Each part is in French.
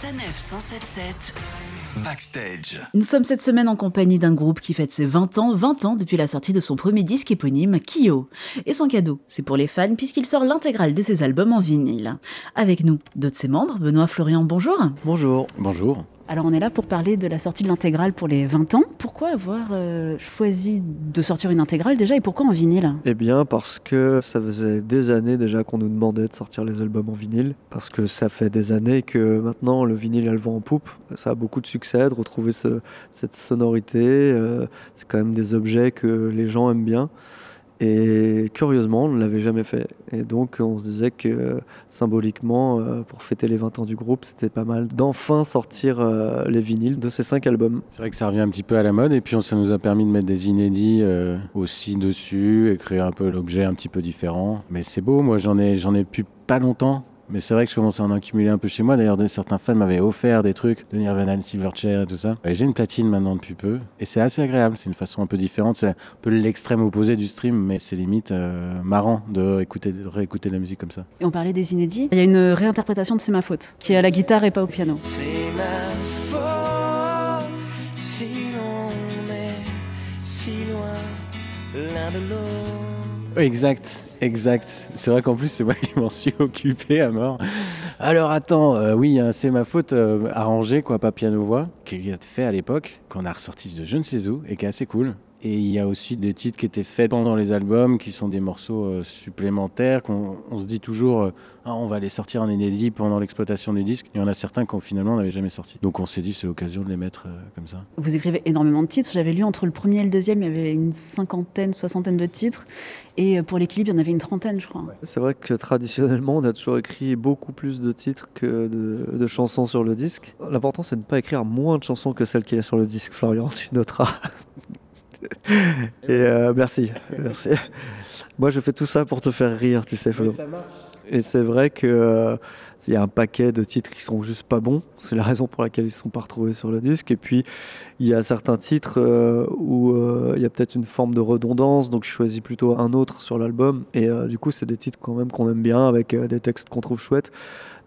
Sanef 177 Backstage. Nous sommes cette semaine en compagnie d'un groupe qui fête ses 20 ans, 20 ans depuis la sortie de son premier disque éponyme, Kyo. Et son cadeau, c'est pour les fans puisqu'il sort l'intégrale de ses albums en vinyle. Avec nous, deux de ses membres, Benoît Florian, bonjour. Bonjour. Bonjour. Alors on est là pour parler de la sortie de l'intégrale pour les 20 ans. Pourquoi avoir euh, choisi de sortir une intégrale déjà et pourquoi en vinyle? Eh bien parce que ça faisait des années déjà qu'on nous demandait de sortir les albums en vinyle. Parce que ça fait des années que maintenant le vinyle a le vent en poupe. Ça a beaucoup de succès de retrouver ce- cette sonorité. euh, c'est quand même des objets que les gens aiment bien. Et curieusement, on ne l'avait jamais fait. Et donc, on se disait que euh, symboliquement, euh, pour fêter les 20 ans du groupe, c'était pas mal d'enfin sortir euh, les vinyles de ces cinq albums. C'est vrai que ça revient un petit peu à la mode et puis ça nous a permis de mettre des inédits aussi dessus et créer un peu l'objet un petit peu différent. Mais c'est beau, moi j'en ai, j'en ai plus pas longtemps. Mais c'est vrai que je commençais à en accumuler un peu chez moi. D'ailleurs, certains fans m'avaient offert des trucs de Nirvana, Silverchair et tout ça. J'ai une platine maintenant depuis peu. Et c'est assez agréable. C'est une façon un peu différente. C'est un peu l'extrême opposé du stream, mais c'est limite euh, marrant de, écouter, de réécouter la musique comme ça. Et on parlait des inédits. Il y a une réinterprétation de C'est ma faute, qui est à la guitare et pas au piano. C'est ma faute si l'on est si loin l'un de l'autre. Exact, exact. C'est vrai qu'en plus, c'est moi qui m'en suis occupé à mort. Alors attends, euh, oui, hein, c'est ma faute euh, arrangée, quoi, pas piano-voix, qui a été fait à l'époque, qu'on a ressorti de je ne sais où et qui est assez cool. Et il y a aussi des titres qui étaient faits pendant les albums, qui sont des morceaux euh, supplémentaires, qu'on on se dit toujours, euh, ah, on va les sortir en inédit pendant l'exploitation du disque. Il y en a certains qu'on finalement n'avait jamais sorti. Donc on s'est dit, c'est l'occasion de les mettre comme ça. Vous écrivez énormément de titres. J'avais lu entre le premier et le deuxième, il y avait une cinquantaine, soixantaine de titres. Et pour clips, il y en avait une trentaine, je crois. C'est vrai que traditionnellement, on a toujours écrit beaucoup plus de titres que de, de chansons sur le disque. L'important, c'est de ne pas écrire moins de chansons que celles qu'il y a sur le disque, Florian, tu noteras. Et euh, merci, merci. Moi, je fais tout ça pour te faire rire, tu sais, Flo. Et c'est vrai que euh, il y a un paquet de titres qui sont juste pas bons. C'est la raison pour laquelle ils ne sont pas retrouvés sur le disque. Et puis, il y a certains titres euh, où euh, il y a peut-être une forme de redondance, donc je choisis plutôt un autre sur l'album. Et euh, du coup, c'est des titres quand même qu'on aime bien, avec des textes qu'on trouve chouettes.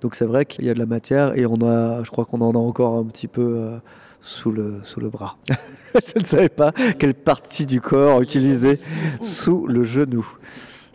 Donc c'est vrai qu'il y a de la matière et on a, je crois qu'on en a encore un petit peu sous le sous le bras. je ne savais pas quelle partie du corps utiliser sous le genou.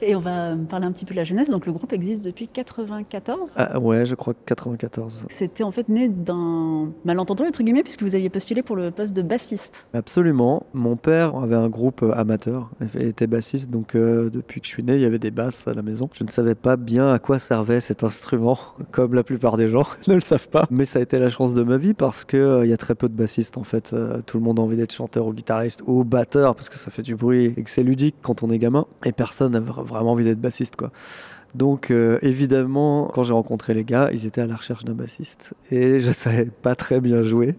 Et on va parler un petit peu de la jeunesse. Donc le groupe existe depuis 94. Ah, ouais, je crois que 94. C'était en fait né d'un malentendu, entre guillemets, puisque vous aviez postulé pour le poste de bassiste. Absolument. Mon père avait un groupe amateur, il était bassiste, donc euh, depuis que je suis né, il y avait des basses à la maison. Je ne savais pas bien à quoi servait cet instrument, comme la plupart des gens ne le savent pas. Mais ça a été la chance de ma vie parce que euh, il y a très peu de bassistes en fait. Euh, tout le monde a envie d'être chanteur ou guitariste ou batteur parce que ça fait du bruit et que c'est ludique quand on est gamin. Et personne n'a vraiment envie d'être bassiste quoi. Donc euh, évidemment, quand j'ai rencontré les gars, ils étaient à la recherche d'un bassiste et je savais pas très bien jouer,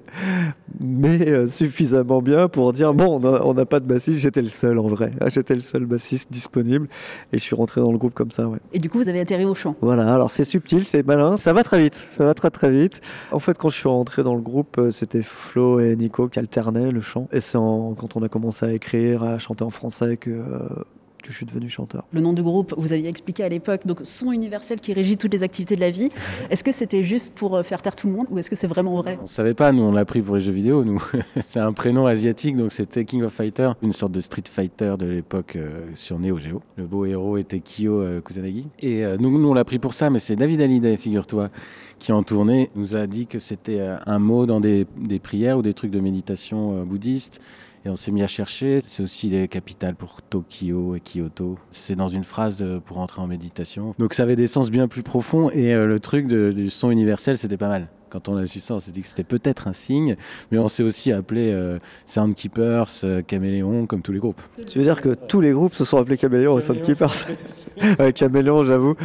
mais euh, suffisamment bien pour dire bon, on n'a pas de bassiste. J'étais le seul en vrai, Ah, j'étais le seul bassiste disponible et je suis rentré dans le groupe comme ça. Ouais. Et du coup, vous avez atterri au chant. Voilà, alors c'est subtil, c'est malin, ça va très vite, ça va très très vite. En fait, quand je suis rentré dans le groupe, euh, c'était Flo et Nico qui alternaient le chant. Et c'est quand on a commencé à écrire, à chanter en français que, euh, que je suis devenu chanteur. Le nom du groupe, vous aviez expliqué à l'époque, donc son universel qui régit toutes les activités de la vie. Est-ce que c'était juste pour euh, faire taire tout le monde ou est-ce que c'est vraiment vrai? On savait pas, nous on l'a pris pour les jeux vidéo, nous. c'est un prénom asiatique, donc c'était King of Fighter, une sorte de Street Fighter de l'époque euh, sur Neo Geo. Le beau héros était Kyo euh, Kusanagi. Et euh, nous, nous on l'a pris pour ça, mais c'est David Hallyday, figure-toi, qui en tournée nous a dit que c'était euh, un mot dans des, des prières ou des trucs de méditation euh, bouddhiste. Et on s'est mis à chercher. C'est aussi les capitales pour Tokyo et Kyoto. C'est dans une phrase euh, pour entrer en méditation. Donc ça avait des sens bien plus profonds. Et euh, le truc du son universel, c'était pas mal. Quand on a su ça, on s'est dit que c'était peut-être un signe. Mais on s'est aussi appelé euh, Soundkeepers, euh, Caméléon, comme tous les groupes. Tu veux dire que tous les groupes se sont appelés Caméléon au Soundkeepers Ouais, Caméléon, j'avoue.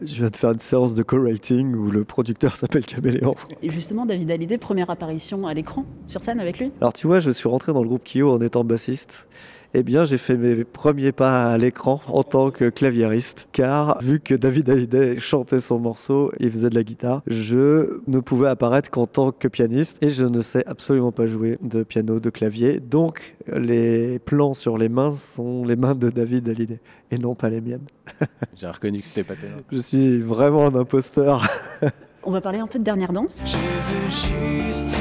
Je viens de faire une séance de co-writing où le producteur s'appelle Caméléon. Et justement, David Hallyday, première apparition à l'écran, sur scène avec lui? Alors tu vois, je suis rentré dans le groupe Kyo en étant bassiste. Eh bien, j'ai fait mes premiers pas à l'écran en tant que claviériste, car vu que David Hallyday chantait son morceau et faisait de la guitare, je ne pouvais apparaître qu'en tant que pianiste et je ne sais absolument pas jouer de piano, de clavier. Donc, les plans sur les mains sont les mains de David Hallyday et non pas les miennes. J'ai reconnu que c'était pas terrible. Je suis vraiment un imposteur. On va parler un peu de dernière danse. Je veux juste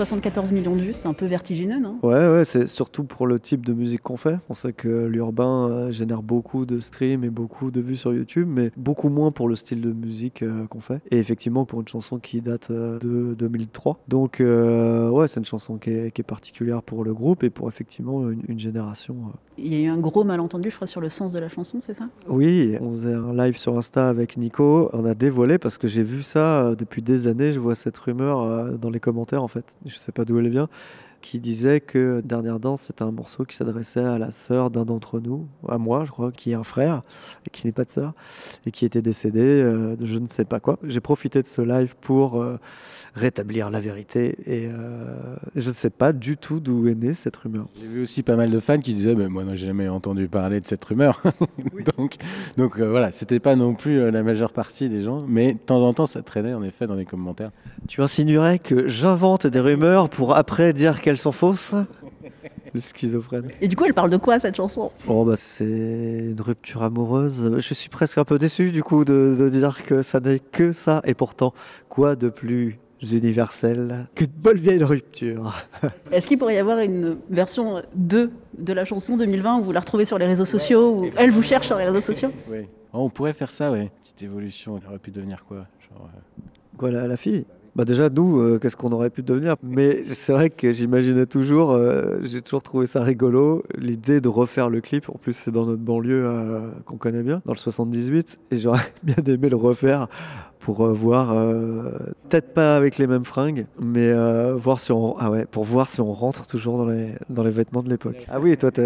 74 millions de vues, c'est un peu vertigineux, non? Ouais, ouais, c'est surtout pour le type de musique qu'on fait. On sait que l'urbain euh, génère beaucoup de streams et beaucoup de vues sur YouTube, mais beaucoup moins pour le style de musique euh, qu'on fait. Et effectivement, pour une chanson qui date euh, de 2003. Donc, euh, ouais, c'est une chanson qui est, qui est particulière pour le groupe et pour effectivement une, une génération. Il y a eu un gros malentendu, je crois, sur le sens de la chanson, c'est ça? Oui, on faisait un live sur Insta avec Nico. On a dévoilé parce que j'ai vu ça depuis des années. Je vois cette rumeur dans les commentaires, en fait. Je sais pas d'où elle vient. Qui disait que Dernière Danse, c'était un morceau qui s'adressait à la sœur d'un d'entre nous, à moi, je crois, qui est un frère et qui n'est pas de sœur, et qui était décédé euh, de je ne sais pas quoi. J'ai profité de ce live pour euh, rétablir la vérité et euh, je ne sais pas du tout d'où est née cette rumeur. J'ai vu aussi pas mal de fans qui disaient, mais moi, non, j'ai jamais entendu parler de cette rumeur. donc, donc euh, voilà, c'était pas non plus euh, la majeure partie des gens, mais de temps en temps, ça traînait en effet dans les commentaires. Tu insinuerais que j'invente des rumeurs pour après dire qu'elles sont fausses Le schizophrène. Et du coup, elle parle de quoi cette chanson? Oh bah c'est une rupture amoureuse. Je suis presque un peu déçu du coup de, de dire que ça n'est que ça. Et pourtant, quoi de plus universel qu'une bonne vieille rupture? Est-ce qu'il pourrait y avoir une version 2 de la chanson 2020 où vous la retrouvez sur les réseaux sociaux, où elle vous cherche sur les réseaux sociaux? Oui. Oh, on pourrait faire ça, ouais. Petite évolution, elle aurait pu devenir quoi Genre, euh, Quoi la, la fille? Bah déjà nous, euh, qu'est-ce qu'on aurait pu devenir? Mais c'est vrai que j'imaginais toujours, euh, j'ai toujours trouvé ça rigolo, l'idée de refaire le clip. En plus c'est dans notre banlieue euh, qu'on connaît bien, dans le 78, et j'aurais bien aimé le refaire pour voir, peut-être pas avec les mêmes fringues, mais voir si on, ah ouais, pour voir si on rentre toujours dans les dans les vêtements de l'époque. Ah oui, toi tu,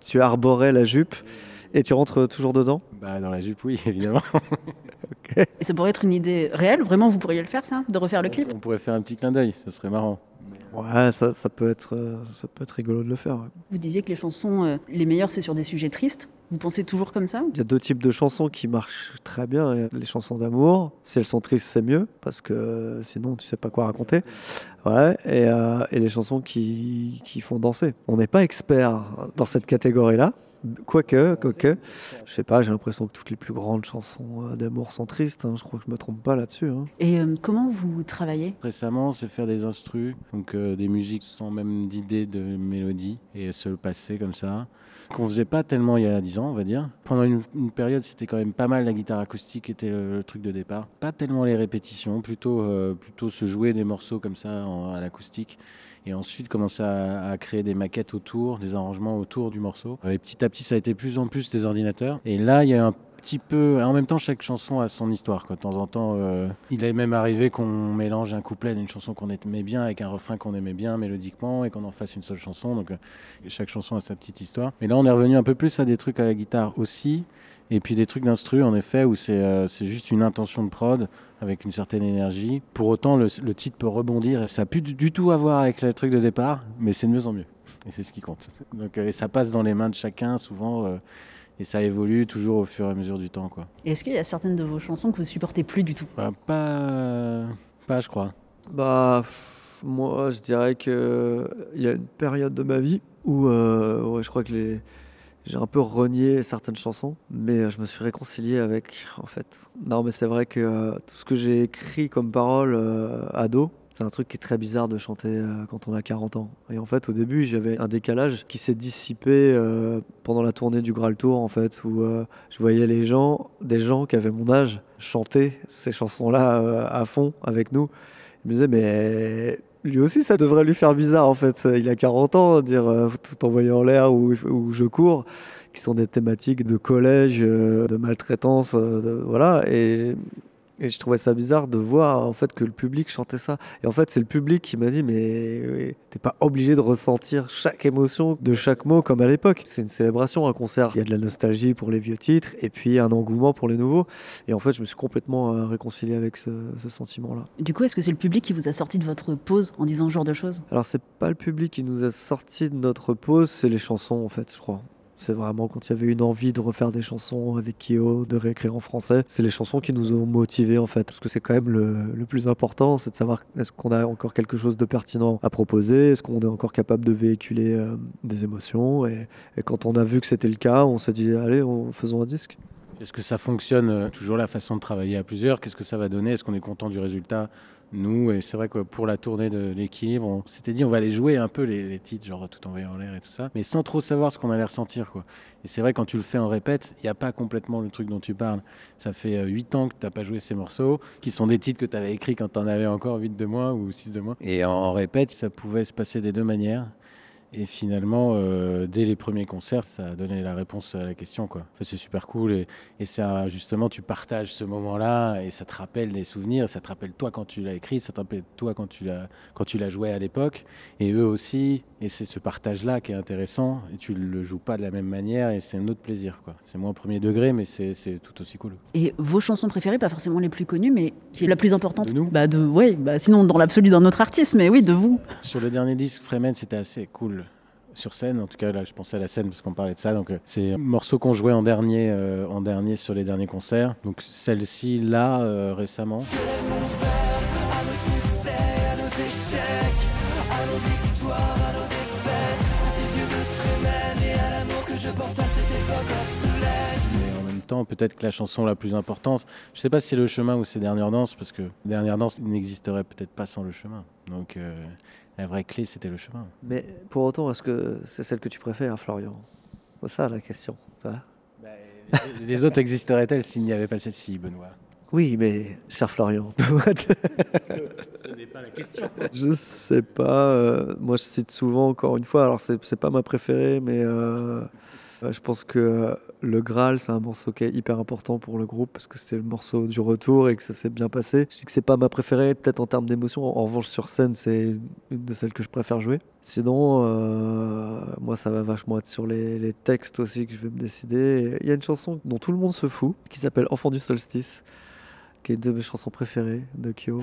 tu arborais la jupe et tu rentres toujours dedans Bah, dans la jupe, oui, évidemment. Et ça pourrait être une idée réelle, vraiment, vous pourriez le faire ça De refaire le clip On pourrait faire un petit clin d'œil, ce serait marrant. Ouais, ça, ça peut être, euh, ça peut être rigolo de le faire. ouais. Vous disiez que les chansons, euh, les meilleures, c'est sur des sujets tristes. Vous pensez toujours comme ça Il y a deux types de chansons qui marchent très bien. A Les chansons d'amour, si elles sont tristes, c'est mieux, parce que euh, sinon, tu sais pas quoi raconter. Ouais, et, euh, et les chansons qui, qui font danser. On n'est pas expert dans cette catégorie-là. Quoique, quoique, je sais pas, j'ai l'impression que toutes les plus grandes chansons euh, d'amour sont tristes. hein. Je crois que je me trompe pas là-dessus. hein. Et euh, comment vous travaillez? Récemment, c'est faire des instrus, donc euh, des musiques sans même d'idée de mélodie, et se le passer comme ça. Qu'on faisait pas tellement il y a 10 ans, on va dire. Pendant une, une période, c'était quand même pas mal la guitare acoustique qui était le, le truc de départ. Pas tellement les répétitions, plutôt, euh, plutôt se jouer des morceaux comme ça en- à l'acoustique. Et ensuite commencer à, créer des maquettes autour, des arrangements autour du morceau. Et petit à petit, ça a été plus en plus des ordinateurs. Et là, il y a un petit peu. En même temps, chaque chanson a son histoire. Quoi. De temps en temps, euh, il est même arrivé qu'on mélange un couplet d'une chanson qu'on aimait bien avec un refrain qu'on aimait bien mélodiquement et qu'on en fasse une seule chanson. Donc, euh, chaque chanson a sa petite histoire. Mais là, on est revenu un peu plus à des trucs à la guitare aussi. Et puis des trucs d'instru, en effet, où c'est euh, c'est juste une intention de prod avec une certaine énergie. Pour autant, le, le titre peut rebondir. Ça n'a plus du, du tout à voir avec le truc de départ, mais c'est de mieux en mieux. Et c'est ce qui compte. Donc, euh, et ça passe dans les mains de chacun, souvent. euh, et ça évolue toujours au fur et à mesure du temps. Quoi. Et est-ce qu'il y a certaines de vos chansons que vous supportez plus du tout? Bah, pas, pas, je crois. Bah, pff, moi, je dirais que il y a une période de ma vie où euh, ouais, je crois que les... j'ai un peu renié certaines chansons, mais je me suis réconcilié avec, en fait. Non, mais c'est vrai que euh, tout ce que j'ai écrit comme parole euh, ado, c'est un truc qui est très bizarre de chanter euh, quand on a 40 ans. Et en fait, au début, j'avais un décalage qui s'est dissipé euh, pendant la tournée du Graal Tour, en fait, où euh, je voyais les gens, des gens qui avaient mon âge, chanter ces chansons-là euh, à fond avec nous. Je me disais, mais lui aussi, ça devrait lui faire bizarre, en fait. Il a 40 ans, dire euh, tout envoyer en l'air ou, je cours, qui sont des thématiques de collège, euh, de maltraitance, euh, voilà. Et, et je trouvais ça bizarre de voir, en fait, que le public chantait ça. Et en fait, c'est le public qui m'a dit, mais t'es pas obligé de ressentir chaque émotion de chaque mot comme à l'époque. C'est une célébration, un concert. Il y a de la nostalgie pour les vieux titres et puis un engouement pour les nouveaux. Et en fait, je me suis complètement euh, réconcilié avec ce, ce sentiment-là. Du coup, est-ce que c'est le public qui vous a sorti de votre pause en disant ce genre de choses? Alors, c'est pas le public qui nous a sorti de notre pause, c'est les chansons, en fait, je crois. C'est vraiment quand il y avait une envie de refaire des chansons avec Kyo, de réécrire en français. C'est les chansons qui nous ont motivés en fait, parce que c'est quand même le, plus important, c'est de savoir est-ce qu'on a encore quelque chose de pertinent à proposer, est-ce qu'on est encore capable de véhiculer euh, des émotions. Et, quand on a vu que c'était le cas, on s'est dit allez, on, faisons un disque. Est-ce que ça fonctionne euh, toujours la façon de travailler à plusieurs? Qu'est-ce que ça va donner? Est-ce qu'on est content du résultat? Nous, et c'est vrai que pour la tournée de l'équilibre, on s'était dit on va aller jouer un peu les, titres, genre tout envoyer en l'air et tout ça, mais sans trop savoir ce qu'on allait ressentir. Quoi. Et c'est vrai quand tu le fais en répète, il n'y a pas complètement le truc dont tu parles. Ça fait 8 ans que tu n'as pas joué ces morceaux, qui sont des titres que tu avais écrits quand tu en avais encore 8 de moins ou 6 de moins. Et en répète, ça pouvait se passer des deux manières. Et finalement, euh, dès les premiers concerts, ça a donné la réponse à la question. Quoi. Enfin, c'est super cool. Et, et ça, justement, tu partages ce moment-là et ça te rappelle des souvenirs. Ça te rappelle toi quand tu l'as écrit, ça te rappelle toi quand tu l'as, quand tu l'as joué à l'époque. Et eux aussi. Et c'est ce partage-là qui est intéressant. Et tu le joues pas de la même manière et c'est un autre plaisir. Quoi. C'est moins premier degré, mais c'est, c'est tout aussi cool. Et vos chansons préférées, pas forcément les plus connues, mais qui est la plus importante? De nous? Bah de, ouais, bah Sinon, dans l'absolu d'un autre artiste, mais oui, de vous. Sur le dernier disque, Fremen, c'était assez cool sur scène. En tout cas, là, je pensais à la scène parce qu'on parlait de ça. Donc, euh, c'est un morceau qu'on jouait en dernier, euh, en dernier sur les derniers concerts. Donc, celle-ci, là, euh, récemment. Mais en même temps, peut-être que la chanson la plus importante, je sais pas si c'est le chemin ou c'est Dernière Danse, parce que Dernière Danse n'existerait peut-être pas sans le chemin. Donc, la vraie clé, c'était le chemin. Mais pour autant, est-ce que c'est celle que tu préfères, Florian? C'est ça la question. vois? Les, les autres existeraient-elles s'il n'y avait pas celle-ci, Benoît? Oui, mais cher Florian, Ce n'est pas la question. je sais pas. euh, moi, je cite souvent, encore une fois, alors c'est pas ma préférée, mais euh, je pense que euh, le Graal, c'est un morceau qui est hyper important pour le groupe parce que c'est le morceau du retour et que ça s'est bien passé. Je dis que c'est pas ma préférée, peut-être en termes d'émotion. En revanche, sur scène, c'est une de celles que je préfère jouer. Sinon, euh, moi, ça va vachement être sur les, textes aussi que je vais me décider. Il y a une chanson dont tout le monde se fout qui s'appelle Enfant du solstice, qui est une de mes chansons préférées de Kyo.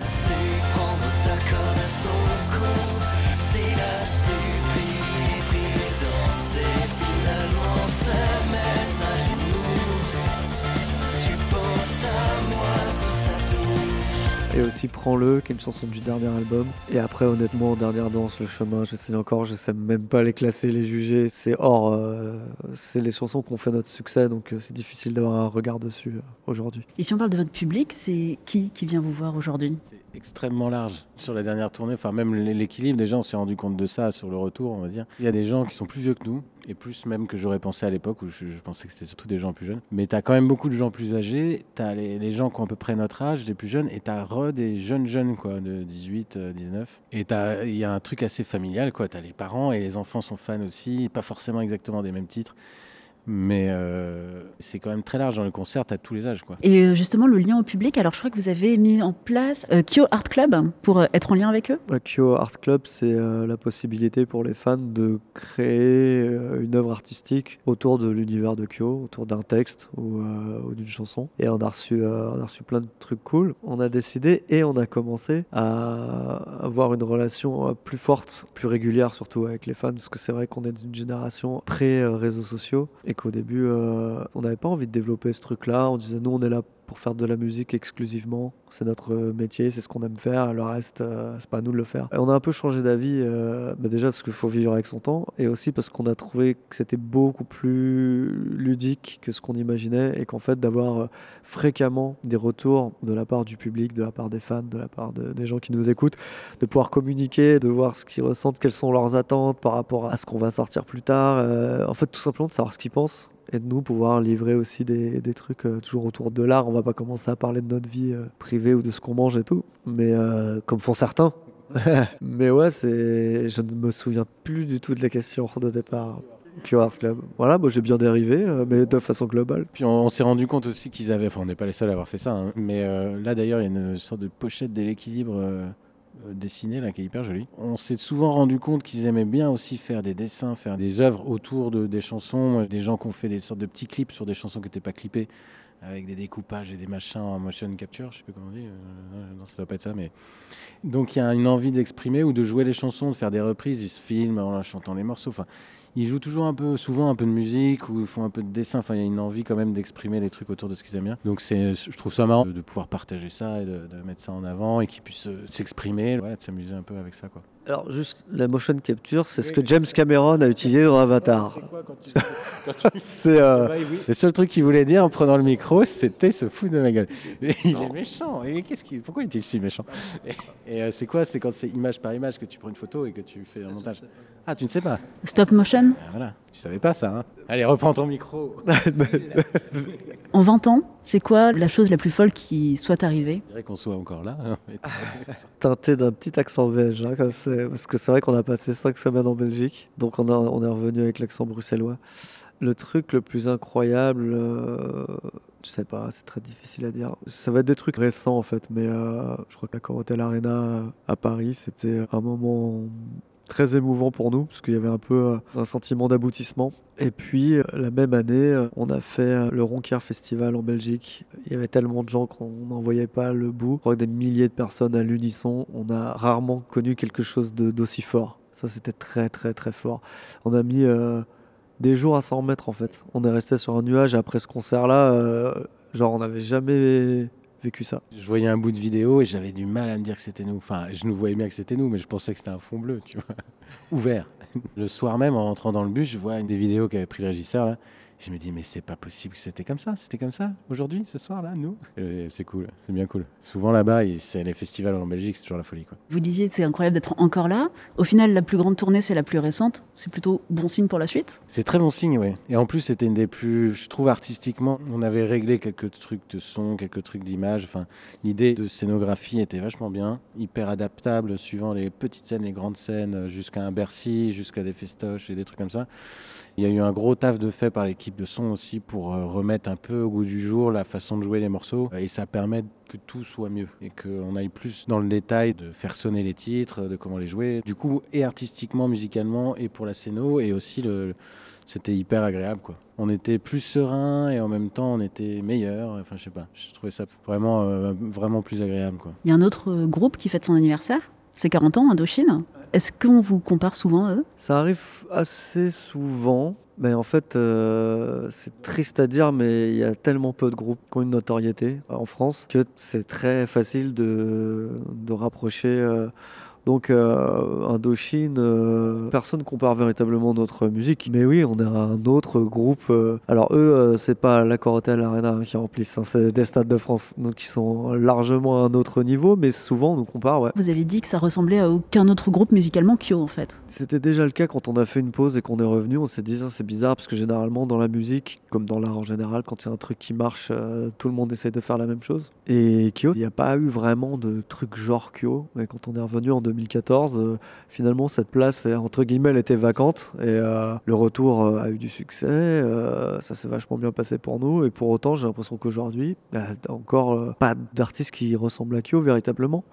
Et aussi Prends-le, qui est une chanson du dernier album. Et après, honnêtement, Dernière Danse, Le Chemin, je sais encore, je sais même pas les classer, les juger. C'est hors. euh, c'est les chansons qui ont fait notre succès, donc euh, c'est difficile d'avoir un regard dessus euh, aujourd'hui. Et si on parle de votre public, c'est qui qui vient vous voir aujourd'hui? C'est extrêmement large. Sur la dernière tournée, enfin même l'équilibre, déjà on s'est rendu compte de ça sur le retour, on va dire. Il y a des gens qui sont plus vieux que nous, et plus même que j'aurais pensé à l'époque où je, pensais que c'était surtout des gens plus jeunes. Mais tu as quand même beaucoup de gens plus âgés, tu as les, gens qui ont à peu près notre âge, les plus jeunes, et tu as re des jeunes jeunes, quoi, de 18, euh, 19. Et t'as- il y a un truc assez familial, quoi. Tu as les parents et les enfants sont fans aussi, pas forcément exactement des mêmes titres. Mais euh, c'est quand même très large dans le concert, as tous les âges. Quoi. Et euh, justement, le lien au public, alors je crois que vous avez mis en place euh, Kyo Art Club pour euh, être en lien avec eux? Ouais, Kyo Art Club, c'est euh, la possibilité pour les fans de créer euh, une œuvre artistique autour de l'univers de Kyo, autour d'un texte ou, euh, ou d'une chanson. Et on a, reçu, euh, on a reçu plein de trucs cool. On a décidé et on a commencé à avoir une relation euh, plus forte, plus régulière surtout avec les fans, parce que c'est vrai qu'on est d'une génération pré-réseaux sociaux et qu'au début, euh, on n'avait pas envie de développer ce truc-là. On disait, nous, on est là pour faire de la musique exclusivement. C'est notre euh, métier, c'est ce qu'on aime faire. Le reste, euh, c'est pas à nous de le faire. On a un peu changé d'avis, euh, bah déjà parce qu'il faut vivre avec son temps, et aussi parce qu'on a trouvé que c'était beaucoup plus ludique que ce qu'on imaginait, et qu'en fait, d'avoir euh, fréquemment des retours de la part du public, de la part des fans, de la part de- des gens qui nous écoutent, de pouvoir communiquer, de voir ce qu'ils ressentent, quelles sont leurs attentes par rapport à ce qu'on va sortir plus tard. en fait, tout simplement de savoir ce qu'ils pensent et de nous pouvoir livrer aussi des, des trucs euh, toujours autour de l'art. On va pas commencer à parler de notre vie euh, privée ou de ce qu'on mange et tout, mais euh, comme font certains. mais ouais, c'est, je ne me souviens plus du tout de la question de départ. QR Club. Voilà, moi j'ai bien dérivé, mais de façon globale. Puis on, s'est rendu compte aussi qu'ils avaient, enfin on n'est pas les seuls à avoir fait ça, hein, mais là d'ailleurs il y a une sorte de pochette de l'équilibre euh, dessinée là qui est hyper jolie. On s'est souvent rendu compte qu'ils aimaient bien aussi faire des dessins, faire des œuvres autour de, des chansons, des gens qui ont fait des sortes de petits clips sur des chansons qui n'étaient pas clippées avec des découpages et des machins en motion capture, je sais plus comment on dit, euh, non ça doit pas être ça, mais donc il y a une envie d'exprimer ou de jouer les chansons, de faire des reprises, ils se filment en chantant les morceaux, enfin ils jouent toujours un peu, souvent un peu de musique ou ils font un peu de dessin. Enfin, il y a une envie quand même d'exprimer les trucs autour de ce qu'ils aiment bien. Donc c'est, je trouve ça marrant de, de pouvoir partager ça et de, de mettre ça en avant et qu'ils puissent euh, s'exprimer, voilà, de s'amuser un peu avec ça, quoi. Alors, juste la motion capture, c'est ce que James Cameron a utilisé dans Avatar. quoi quand tu, C'est. euh, Le seul truc qu'il voulait dire en prenant le micro, c'était se foutre de ma gueule. Mais il est méchant. Et qu'est-ce qu'il, pourquoi est-il si méchant? Et, et, euh, c'est quoi? C'est quand c'est image par image que tu prends une photo et que tu fais un montage. Ah, tu ne sais pas Stop motion Ah, Voilà, tu savais pas ça. Hein Allez, reprends ton micro. En 20 ans, c'est quoi la chose la plus folle qui soit arrivée? Je dirais qu'on soit encore là. hein. Teinté d'un petit accent belge, hein, comme c'est- parce que c'est vrai qu'on a passé cinq semaines en Belgique, donc on, a- on est revenu avec l'accent bruxellois. Le truc le plus incroyable, euh, je sais pas, c'est très difficile à dire. Ça va être des trucs récents en fait, mais euh, je crois que la Corotel Arena à Paris, c'était un moment très émouvant pour nous, parce qu'il y avait un peu euh, un sentiment d'aboutissement. Et puis, euh, la même année, euh, on a fait le Ronquier Festival en Belgique. Il y avait tellement de gens qu'on n'en voyait pas le bout. Je crois que des milliers de personnes à l'unisson. On a rarement connu quelque chose d'aussi fort. Ça, c'était très, très, très fort. On a mis des jours à s'en remettre, en fait. On est resté sur un nuage après ce concert-là. genre, on n'avait jamais vécu ça. Je voyais un bout de vidéo et j'avais du mal à me dire que c'était nous. Enfin, je nous voyais bien que c'était nous, mais je pensais que c'était un fond bleu, tu vois, ouvert. Le soir même, en rentrant dans le bus, je vois une des vidéos qu'avait pris le régisseur là. Je me dis, mais c'est pas possible que c'était comme ça. C'était comme ça aujourd'hui, ce soir-là, nous. C'est cool, c'est bien cool. Souvent là-bas, c'est les festivals en Belgique, c'est toujours la folie, quoi. Vous disiez c'est incroyable d'être encore là. Au final, la plus grande tournée, c'est la plus récente. C'est plutôt bon signe pour la suite. C'est très bon signe, ouais. Et en plus, c'était une des plus, je trouve artistiquement, on avait réglé quelques trucs de son, quelques trucs d'image. Enfin, l'idée de scénographie était vachement bien, hyper adaptable suivant les petites scènes, les grandes scènes, jusqu'à un Bercy, jusqu'à des festoches et des trucs comme ça. Il y a eu un gros taf de fait par l'équipe de son aussi pour euh, remettre un peu au goût du jour la façon de jouer les morceaux. Et ça permet que tout soit mieux et qu'on aille plus dans le détail de faire sonner les titres, de comment les jouer. Du coup, et artistiquement, musicalement, et pour la scéno, et aussi le, c'était hyper agréable quoi. On était plus serein et en même temps on était meilleur. Enfin je sais pas, je trouvais ça vraiment euh, vraiment plus agréable quoi. Il y a un autre euh, groupe qui fête son anniversaire. C'est 40 ans, Indochine. Est-ce qu'on vous compare souvent à eux? Ça arrive assez souvent. Mais en fait, euh, c'est triste à dire, mais il y a tellement peu de groupes qui ont une notoriété en France que c'est très facile de, de rapprocher. euh, donc, euh, Indochine, euh, personne compare véritablement notre musique. Mais oui, on a un autre groupe. euh, alors, eux, euh, c'est pas la Corotel Arena qui remplissent, hein, c'est des stades de France. Donc, ils sont largement à un autre niveau, mais souvent, on nous compare, ouais. Vous avez dit que ça ressemblait à aucun autre groupe musicalement Kyo en fait. C'était déjà le cas quand on a fait une pause et qu'on est revenu. On s'est dit, c'est bizarre parce que généralement, dans la musique, comme dans l'art en général, quand il y a un truc qui marche, euh, tout le monde essaie de faire la même chose. Et Kyo, il n'y a pas eu vraiment de truc genre Kyo. Et quand on est revenu en 2014, euh, finalement, cette place, entre guillemets, elle était vacante. Et euh, le retour euh, a eu du succès. ça s'est vachement bien passé pour nous. Et pour autant, j'ai l'impression qu'aujourd'hui, bah, encore pas d'artiste qui ressemble à Kyo véritablement.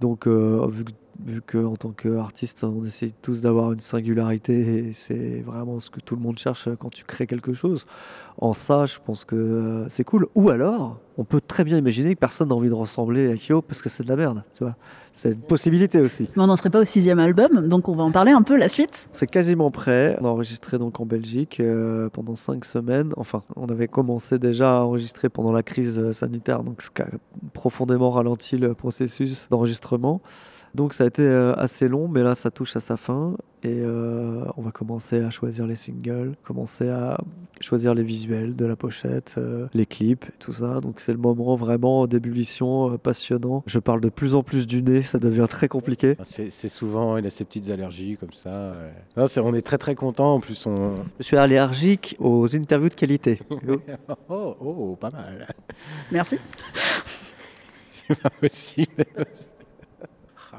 Donc, vu que vu qu'en tant qu'artiste, on essaie tous d'avoir une singularité et c'est vraiment ce que tout le monde cherche quand tu crées quelque chose. En ça, je pense que euh, c'est cool. Ou alors, on peut très bien imaginer que personne n'a envie de ressembler à Kyo parce que c'est de la merde, tu vois. C'est une possibilité aussi. Mais on n'en serait pas au sixième album, donc on va en parler un peu la suite. C'est quasiment prêt. On a enregistré donc en Belgique euh, pendant cinq semaines. Enfin, on avait commencé déjà à enregistrer pendant la crise euh, sanitaire, donc ce qui a profondément ralenti le processus d'enregistrement. Donc ça a été euh, assez long, mais là ça touche à sa fin et euh, on va commencer à choisir les singles, commencer à choisir les visuels de la pochette, euh, les clips, tout ça. Donc c'est le moment vraiment d'ébullition, euh, passionnant. Je parle de plus en plus du nez, ça devient très compliqué. C'est c'est souvent il a ses petites allergies comme ça. ouais. Non, c'est- on est très très content. En plus on Je suis allergique aux interviews de qualité. oh oh pas mal. Merci. C'est pas possible.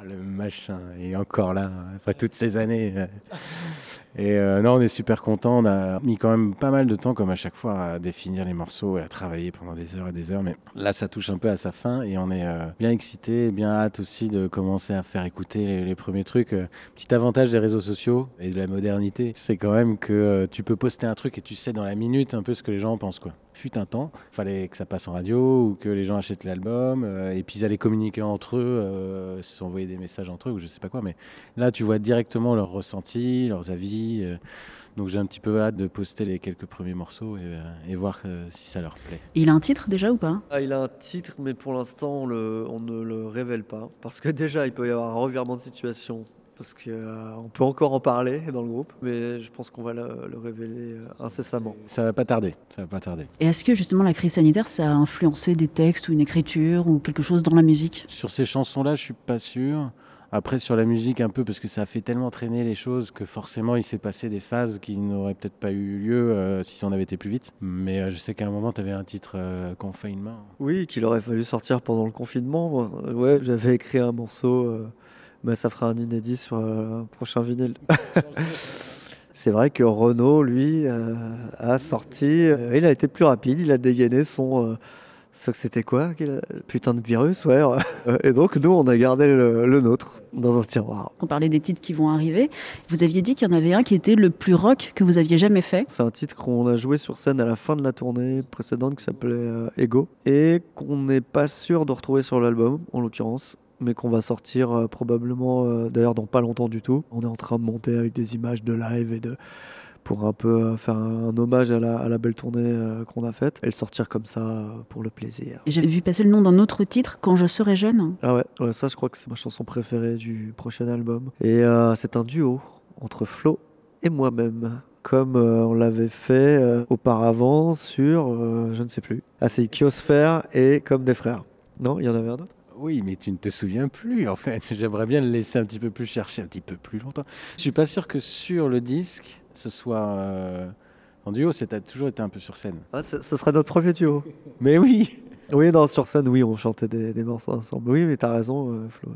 Le machin, est encore là, après toutes ces années. Et euh, non, on est super content. On a mis quand même pas mal de temps, comme à chaque fois, à définir les morceaux et à travailler pendant des heures et des heures. Mais là, ça touche un peu à sa fin et on est euh, bien excité, bien hâte aussi de commencer à faire écouter les, premiers trucs. Euh, Petit avantage des réseaux sociaux et de la modernité, c'est quand même que tu peux poster un truc et tu sais dans la minute un peu ce que les gens en pensent. Quoi. Fut un temps, fallait que ça passe en radio ou que les gens achètent l'album et puis ils allaient communiquer entre eux, euh, s'envoyer des messages entre eux ou je sais pas quoi. Mais là, tu vois directement leurs ressentis, leurs avis, euh, donc j'ai un petit peu hâte de poster les quelques premiers morceaux et, euh, et voir euh, si ça leur plaît. Il a un titre déjà ou pas? Ah, il a un titre, mais pour l'instant, on, ne le révèle pas. Parce que déjà, il peut y avoir un revirement de situation. Parce qu'on peut encore en parler dans le groupe. Mais je pense qu'on va le, le révéler euh, incessamment. Ça va pas tarder, ça va pas tarder. Et est-ce que justement la crise sanitaire, ça a influencé des textes ou une écriture ou quelque chose dans la musique? Sur ces chansons-là, je suis pas sûr. Après, sur la musique, un peu, parce que ça a fait tellement traîner les choses que forcément, il s'est passé des phases qui n'auraient peut-être pas eu lieu euh, si on avait été plus vite. Mais euh, je sais qu'à un moment, tu avais un titre euh, Confinement. Oui, qu'il aurait fallu sortir pendant le confinement. Euh, Ouais, j'avais écrit un morceau. euh, mais ça fera un inédit sur euh, un prochain vinyle. C'est vrai que Renault, lui, euh, a sorti. euh, il a été plus rapide. Il a dégainé son. Ce que c'était quoi Putain de virus, ouais. Et donc, nous, on a gardé le, le nôtre dans un tiroir. On parlait des titres qui vont arriver. Vous aviez dit qu'il y en avait un qui était le plus rock que vous aviez jamais fait. C'est un titre qu'on a joué sur scène à la fin de la tournée précédente qui s'appelait euh, Ego et qu'on n'est pas sûr de retrouver sur l'album en l'occurrence mais qu'on va sortir euh, probablement euh, d'ailleurs dans pas longtemps du tout. On est en train de monter avec des images de live et de pour un peu euh, faire un, hommage à la, à la belle tournée euh, qu'on a faite et le sortir comme ça euh, pour le plaisir. Et j'avais vu passer le nom d'un autre titre, Quand je serai jeune. Ah ouais, ouais, ça je crois que c'est ma chanson préférée du prochain album. Et euh, c'est un duo entre Flo et moi-même. Comme euh, on l'avait fait euh, auparavant sur, euh, je ne sais plus, ah c'est Kiosphère et Comme des frères. Non, il y en avait un autre? Oui, mais tu ne te souviens plus, en fait. J'aimerais bien le laisser un petit peu plus chercher, un petit peu plus longtemps. Je suis pas sûr que sur le disque, ce soit euh, en duo. C'est t'as toujours été un peu sur scène. ah, ce ce serait notre premier duo. Mais oui Oui, non, sur scène, oui, on chantait des, des morceaux ensemble. Oui, mais t'as raison, euh, Flo.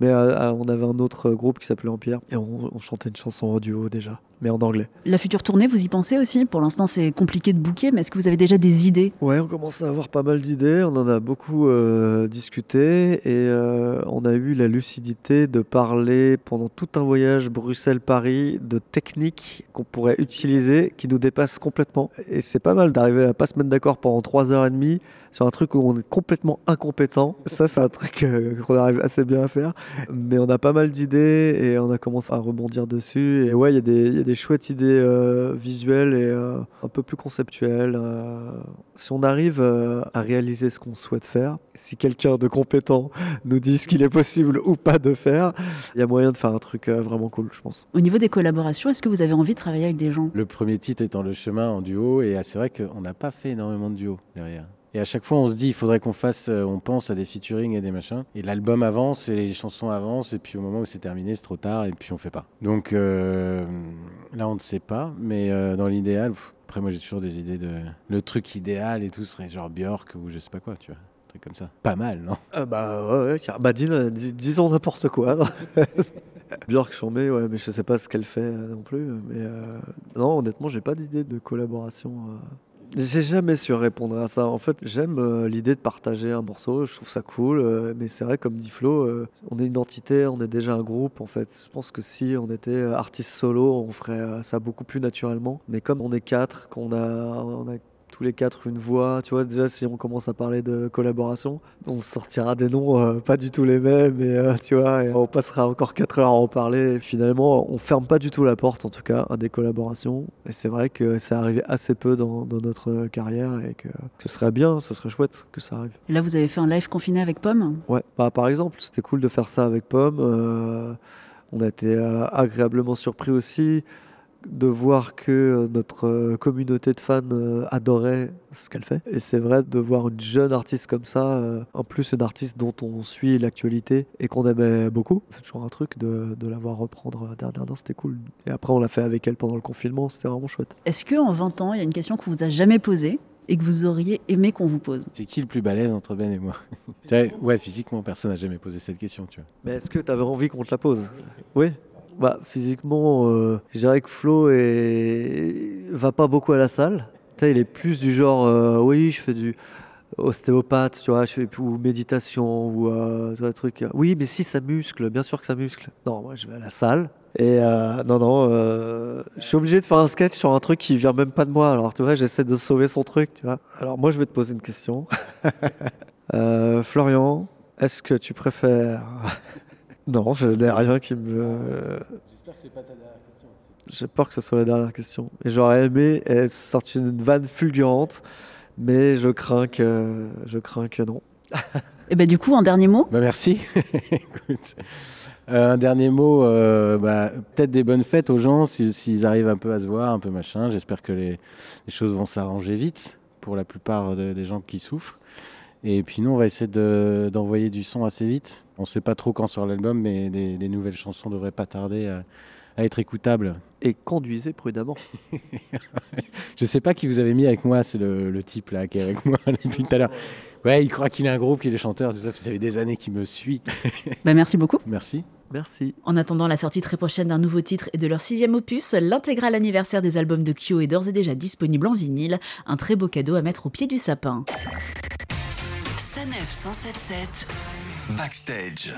Mais euh, euh, on avait un autre groupe qui s'appelait Empire et on, on chantait une chanson en duo déjà, mais en anglais. La future tournée, vous y pensez aussi? Pour l'instant, c'est compliqué de booker, mais est-ce que vous avez déjà des idées? Ouais, on commence à avoir pas mal d'idées, on en a beaucoup euh, discuté et euh, on a eu la lucidité de parler pendant tout un voyage Bruxelles-Paris de techniques qu'on pourrait utiliser qui nous dépassent complètement. Et c'est pas mal d'arriver à pas se mettre d'accord pendant 3 heures et demie sur un truc où on est complètement incompétent. Ça, c'est un truc euh, qu'on arrive assez bien à faire. Mais on a pas mal d'idées et on a commencé à rebondir dessus. Et ouais, il y, a des- il y a des chouettes idées euh, visuelles et euh, un peu plus conceptuelles. euh. si on arrive euh, à réaliser ce qu'on souhaite faire, si quelqu'un de compétent nous dit ce qu'il est possible ou pas de faire, il y a moyen de faire un truc euh, vraiment cool, je pense. Au niveau des collaborations, est-ce que vous avez envie de travailler avec des gens? Le premier titre étant Le Chemin en duo, et c'est vrai qu'on n'a pas fait énormément de duos derrière. Et à chaque fois, on se dit, il faudrait qu'on fasse, euh, on pense à des featuring et des machins. Et l'album avance, et les chansons avancent, et puis au moment où c'est terminé, c'est trop tard, et puis on fait pas. Donc euh, là, on ne sait pas, mais euh, dans l'idéal, après, moi j'ai toujours des idées de. Le truc idéal et tout serait genre Björk ou je sais pas quoi, tu vois. Truc comme ça. Pas mal, non? Ah bah ouais, ouais, bah dis, dis- disons n'importe quoi. Björk Chambé, ouais, mais je sais pas ce qu'elle fait non plus. Mais non, honnêtement, j'ai pas d'idée de collaboration. J'ai jamais su répondre à ça. En fait, j'aime euh, l'idée de partager un morceau, je trouve ça cool. euh, mais c'est vrai, comme dit Flo, euh, on est une entité, on est déjà un groupe. En fait, je pense que si on était artiste solo, on ferait ça beaucoup plus naturellement. Mais comme on est quatre, qu'on a, on a tous les quatre une voix, tu vois, déjà si on commence à parler de collaboration, on sortira des noms euh, pas du tout les mêmes et euh, tu vois, et on passera encore 4 heures à en parler. Et finalement, on ferme pas du tout la porte en tout cas à des collaborations. Et c'est vrai que c'est arrivé assez peu dans, dans notre carrière et que, que ce serait bien, ce serait chouette que ça arrive. Et là, vous avez fait un live confiné avec Pomme? Ouais, bah, par exemple, c'était cool de faire ça avec Pomme. euh, on a été agréablement surpris aussi de voir que euh, notre euh, communauté de fans euh, adorait ce qu'elle fait. Et c'est vrai de voir une jeune artiste comme ça, en plus une artiste dont on suit l'actualité et qu'on aimait beaucoup. C'est toujours un truc de, de la voir reprendre euh, dernièrement, c'était cool. Et après, on l'a fait avec elle pendant le confinement, c'était vraiment chouette. Est-ce que en 20 ans, il y a une question qu'on vous a jamais posée et que vous auriez aimé qu'on vous pose? C'est qui le plus balèze entre Ben et moi? Ouais, physiquement, personne n'a jamais posé cette question, tu vois. Mais est-ce que tu avais envie qu'on te la pose? Oui. Bah, physiquement, euh, je dirais que Flo est... va pas beaucoup à la salle. Il est plus du genre, euh, oui, je fais du ostéopathe, tu vois, je fais ou méditation ou euh, tu vois, truc. Oui, mais si ça muscle, bien sûr que ça muscle. Non, moi je vais à la salle. Et euh, non, non, euh, je suis obligé de faire un sketch sur un truc qui vient même pas de moi. Alors, tu vois, j'essaie de sauver son truc, tu vois. Alors, moi, je vais te poser une question. Florian, est-ce que tu préfères non, je n'ai rien qui me. J'espère que c'est pas ta dernière question. J'ai peur que ce soit la dernière question. Et j'aurais aimé être sorti une vanne fulgurante, mais je crains que, je crains que non. Et ben du coup, un dernier mot? Bah merci. Écoute, euh, un dernier mot, euh, bah, peut-être des bonnes fêtes aux gens si- s'ils arrivent un peu à se voir, un peu machin. J'espère que les, les choses vont s'arranger vite pour la plupart de- des gens qui souffrent. Et puis nous, on va essayer de- d'envoyer du son assez vite. On ne sait pas trop quand sort l'album, mais des, des nouvelles chansons devraient pas tarder à, à être écoutables. Et conduisez prudemment. Je sais pas qui vous avez mis avec moi, c'est le, le type là qui est avec moi depuis tout à l'heure. Ouais, il croit qu'il a un groupe, qu'il est chanteur, tout ça. Ça fait des années qu'il me suit. Bah merci beaucoup. Merci. Merci. En attendant la sortie très prochaine d'un nouveau titre et de leur sixième opus, l'intégral anniversaire des albums de Kyo est d'ores et déjà disponible en vinyle, un très beau cadeau à mettre au pied du sapin. Sanef 177 Backstage.